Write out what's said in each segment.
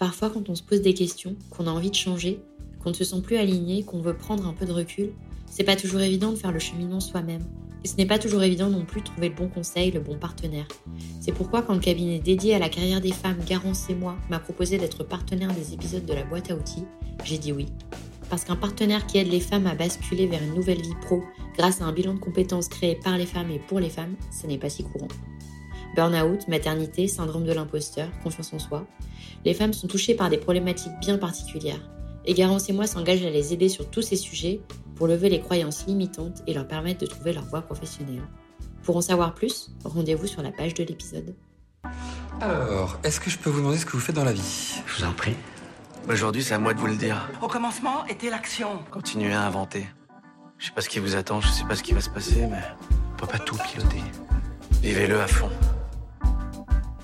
Parfois, quand on se pose des questions, qu'on a envie de changer, qu'on ne se sent plus aligné, qu'on veut prendre un peu de recul, c'est pas toujours évident de faire le cheminement soi-même. Et ce n'est pas toujours évident non plus de trouver le bon conseil, le bon partenaire. C'est pourquoi quand le cabinet dédié à la carrière des femmes, Garance et moi, m'a proposé d'être partenaire des épisodes de la boîte à outils, j'ai dit oui. Parce qu'un partenaire qui aide les femmes à basculer vers une nouvelle vie pro grâce à un bilan de compétences créé par les femmes et pour les femmes, ce n'est pas si courant. Burnout, maternité, syndrome de l'imposteur, confiance en soi, les femmes sont touchées par des problématiques bien particulières. Et Garance et moi s'engagent à les aider sur tous ces sujets pour lever les croyances limitantes et leur permettre de trouver leur voie professionnelle. Pour en savoir plus, rendez-vous sur la page de l'épisode. Alors, est-ce que je peux vous demander ce que vous faites dans la vie? Je vous en prie. Aujourd'hui, c'est à moi de vous le dire. Au commencement était l'action. Continuez à inventer. Je sais pas ce qui vous attend, je sais pas ce qui va se passer, mais on peut pas tout piloter. Vivez-le à fond.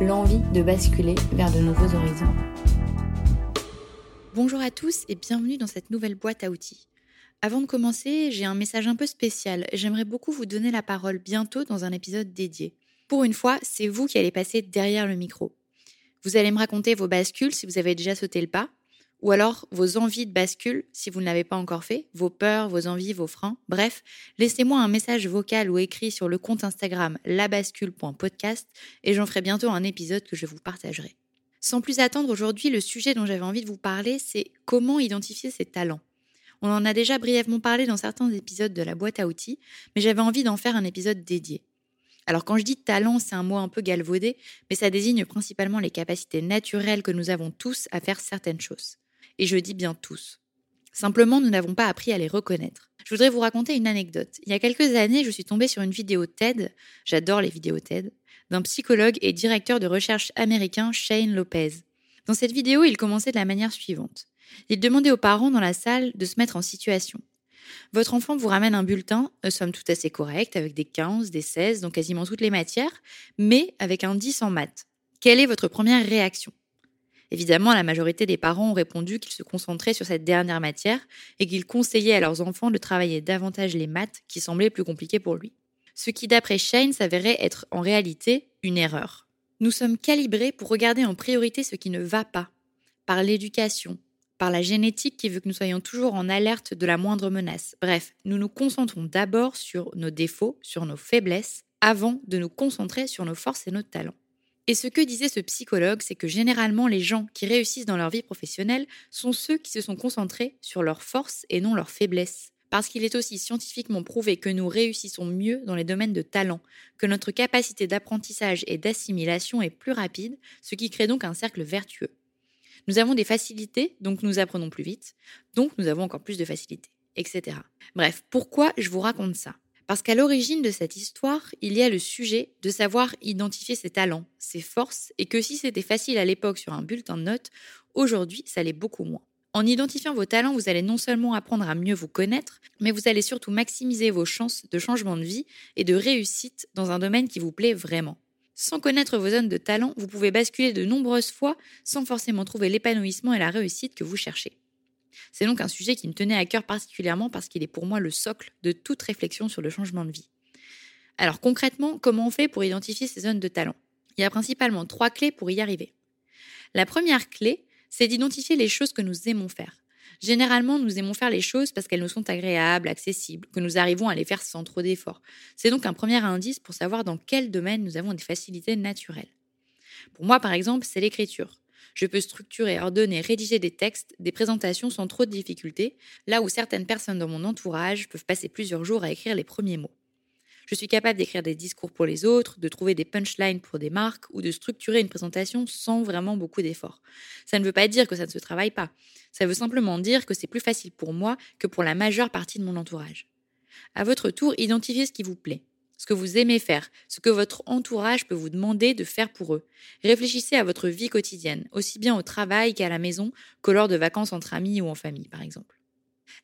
l'envie de basculer vers de nouveaux horizons. Bonjour à tous et bienvenue dans cette nouvelle boîte à outils. Avant de commencer, j'ai un message un peu spécial. J'aimerais beaucoup vous donner la parole bientôt dans un épisode dédié. Pour une fois, c'est vous qui allez passer derrière le micro. Vous allez me raconter vos bascules si vous avez déjà sauté le pas, ou alors vos envies de bascule si vous ne l'avez pas encore fait, vos peurs, vos envies, vos freins. Bref, laissez-moi un message vocal ou écrit sur le compte Instagram labascule.podcast et j'en ferai bientôt un épisode que je vous partagerai. Sans plus attendre, aujourd'hui, le sujet dont j'avais envie de vous parler, c'est comment identifier ses talents. On en a déjà brièvement parlé dans certains épisodes de la boîte à outils, mais j'avais envie d'en faire un épisode dédié. Alors quand je dis talent, c'est un mot un peu galvaudé, mais ça désigne principalement les capacités naturelles que nous avons tous à faire certaines choses. Et je dis bien tous. Simplement, nous n'avons pas appris à les reconnaître. Je voudrais vous raconter une anecdote. Il y a quelques années, je suis tombée sur une vidéo TED, j'adore les vidéos TED, d'un psychologue et directeur de recherche américain Shane Lopez. Dans cette vidéo, il commençait de la manière suivante. Il demandait aux parents dans la salle de se mettre en situation. Votre enfant vous ramène un bulletin, euh, somme tout assez correct, avec des 15, des 16, donc quasiment toutes les matières, mais avec un 10 en maths. Quelle est votre première réaction? Évidemment, la majorité des parents ont répondu qu'ils se concentraient sur cette dernière matière et qu'ils conseillaient à leurs enfants de travailler davantage les maths qui semblaient plus compliquées pour lui ce qui d'après Shane s'avérait être en réalité une erreur. Nous sommes calibrés pour regarder en priorité ce qui ne va pas, par l'éducation, par la génétique qui veut que nous soyons toujours en alerte de la moindre menace. Bref, nous nous concentrons d'abord sur nos défauts, sur nos faiblesses, avant de nous concentrer sur nos forces et nos talents. Et ce que disait ce psychologue, c'est que généralement les gens qui réussissent dans leur vie professionnelle sont ceux qui se sont concentrés sur leurs forces et non leurs faiblesses parce qu'il est aussi scientifiquement prouvé que nous réussissons mieux dans les domaines de talent, que notre capacité d'apprentissage et d'assimilation est plus rapide, ce qui crée donc un cercle vertueux. Nous avons des facilités, donc nous apprenons plus vite, donc nous avons encore plus de facilités, etc. Bref, pourquoi je vous raconte ça? Parce qu'à l'origine de cette histoire, il y a le sujet de savoir identifier ses talents, ses forces, et que si c'était facile à l'époque sur un bulletin de notes, aujourd'hui ça l'est beaucoup moins. En identifiant vos talents, vous allez non seulement apprendre à mieux vous connaître, mais vous allez surtout maximiser vos chances de changement de vie et de réussite dans un domaine qui vous plaît vraiment. Sans connaître vos zones de talent, vous pouvez basculer de nombreuses fois sans forcément trouver l'épanouissement et la réussite que vous cherchez. C'est donc un sujet qui me tenait à cœur particulièrement parce qu'il est pour moi le socle de toute réflexion sur le changement de vie. Alors concrètement, comment on fait pour identifier ces zones de talent? Il y a principalement trois clés pour y arriver. La première clé, c'est d'identifier les choses que nous aimons faire. Généralement, nous aimons faire les choses parce qu'elles nous sont agréables, accessibles, que nous arrivons à les faire sans trop d'efforts. C'est donc un premier indice pour savoir dans quel domaine nous avons des facilités naturelles. Pour moi, par exemple, c'est l'écriture. Je peux structurer, ordonner, rédiger des textes, des présentations sans trop de difficultés, là où certaines personnes dans mon entourage peuvent passer plusieurs jours à écrire les premiers mots. Je suis capable d'écrire des discours pour les autres, de trouver des punchlines pour des marques ou de structurer une présentation sans vraiment beaucoup d'efforts. Ça ne veut pas dire que ça ne se travaille pas. Ça veut simplement dire que c'est plus facile pour moi que pour la majeure partie de mon entourage. À votre tour, identifiez ce qui vous plaît. Ce que vous aimez faire, ce que votre entourage peut vous demander de faire pour eux. Réfléchissez à votre vie quotidienne, aussi bien au travail qu'à la maison, que lors de vacances entre amis ou en famille, par exemple.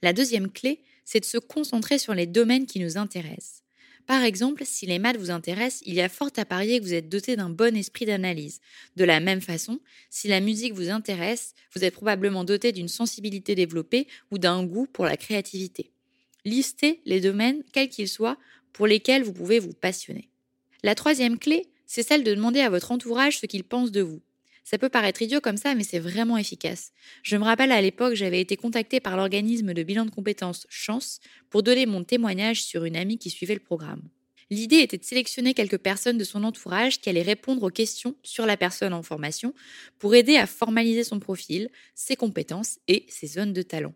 La deuxième clé, c'est de se concentrer sur les domaines qui nous intéressent. Par exemple, si les maths vous intéressent, il y a fort à parier que vous êtes doté d'un bon esprit d'analyse. De la même façon, si la musique vous intéresse, vous êtes probablement doté d'une sensibilité développée ou d'un goût pour la créativité. Listez les domaines, quels qu'ils soient, pour lesquels vous pouvez vous passionner. La troisième clé, c'est celle de demander à votre entourage ce qu'il pense de vous. Ça peut paraître idiot comme ça, mais c'est vraiment efficace. Je me rappelle à l'époque, j'avais été contactée par l'organisme de bilan de compétences Chance pour donner mon témoignage sur une amie qui suivait le programme. L'idée était de sélectionner quelques personnes de son entourage qui allaient répondre aux questions sur la personne en formation pour aider à formaliser son profil, ses compétences et ses zones de talent.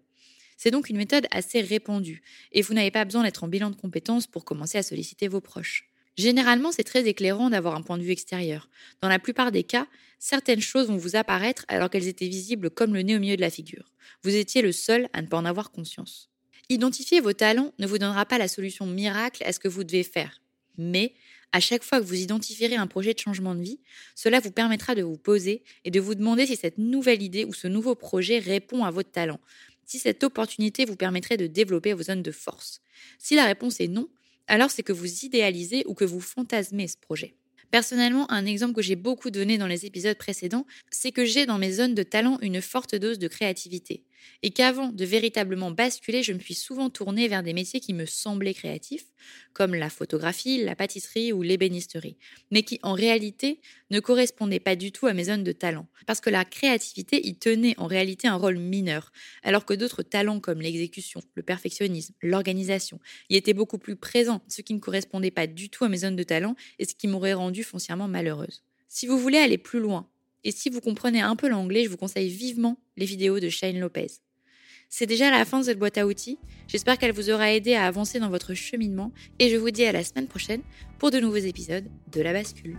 C'est donc une méthode assez répandue et vous n'avez pas besoin d'être en bilan de compétences pour commencer à solliciter vos proches. Généralement, c'est très éclairant d'avoir un point de vue extérieur. Dans la plupart des cas, certaines choses vont vous apparaître alors qu'elles étaient visibles comme le nez au milieu de la figure. Vous étiez le seul à ne pas en avoir conscience. Identifier vos talents ne vous donnera pas la solution miracle à ce que vous devez faire. Mais, à chaque fois que vous identifierez un projet de changement de vie, cela vous permettra de vous poser et de vous demander si cette nouvelle idée ou ce nouveau projet répond à votre talent, si cette opportunité vous permettrait de développer vos zones de force. Si la réponse est non, alors c'est que vous idéalisez ou que vous fantasmez ce projet. Personnellement, un exemple que j'ai beaucoup donné dans les épisodes précédents, c'est que j'ai dans mes zones de talent une forte dose de créativité et qu'avant de véritablement basculer, je me suis souvent tournée vers des métiers qui me semblaient créatifs, comme la photographie, la pâtisserie ou l'ébénisterie, mais qui en réalité ne correspondaient pas du tout à mes zones de talent, parce que la créativité y tenait en réalité un rôle mineur, alors que d'autres talents comme l'exécution, le perfectionnisme, l'organisation y étaient beaucoup plus présents, ce qui ne correspondait pas du tout à mes zones de talent et ce qui m'aurait rendue foncièrement malheureuse. Si vous voulez aller plus loin, et si vous comprenez un peu l'anglais, je vous conseille vivement les vidéos de Shane Lopez. C'est déjà la fin de cette boîte à outils. J'espère qu'elle vous aura aidé à avancer dans votre cheminement et je vous dis à la semaine prochaine pour de nouveaux épisodes de La Bascule.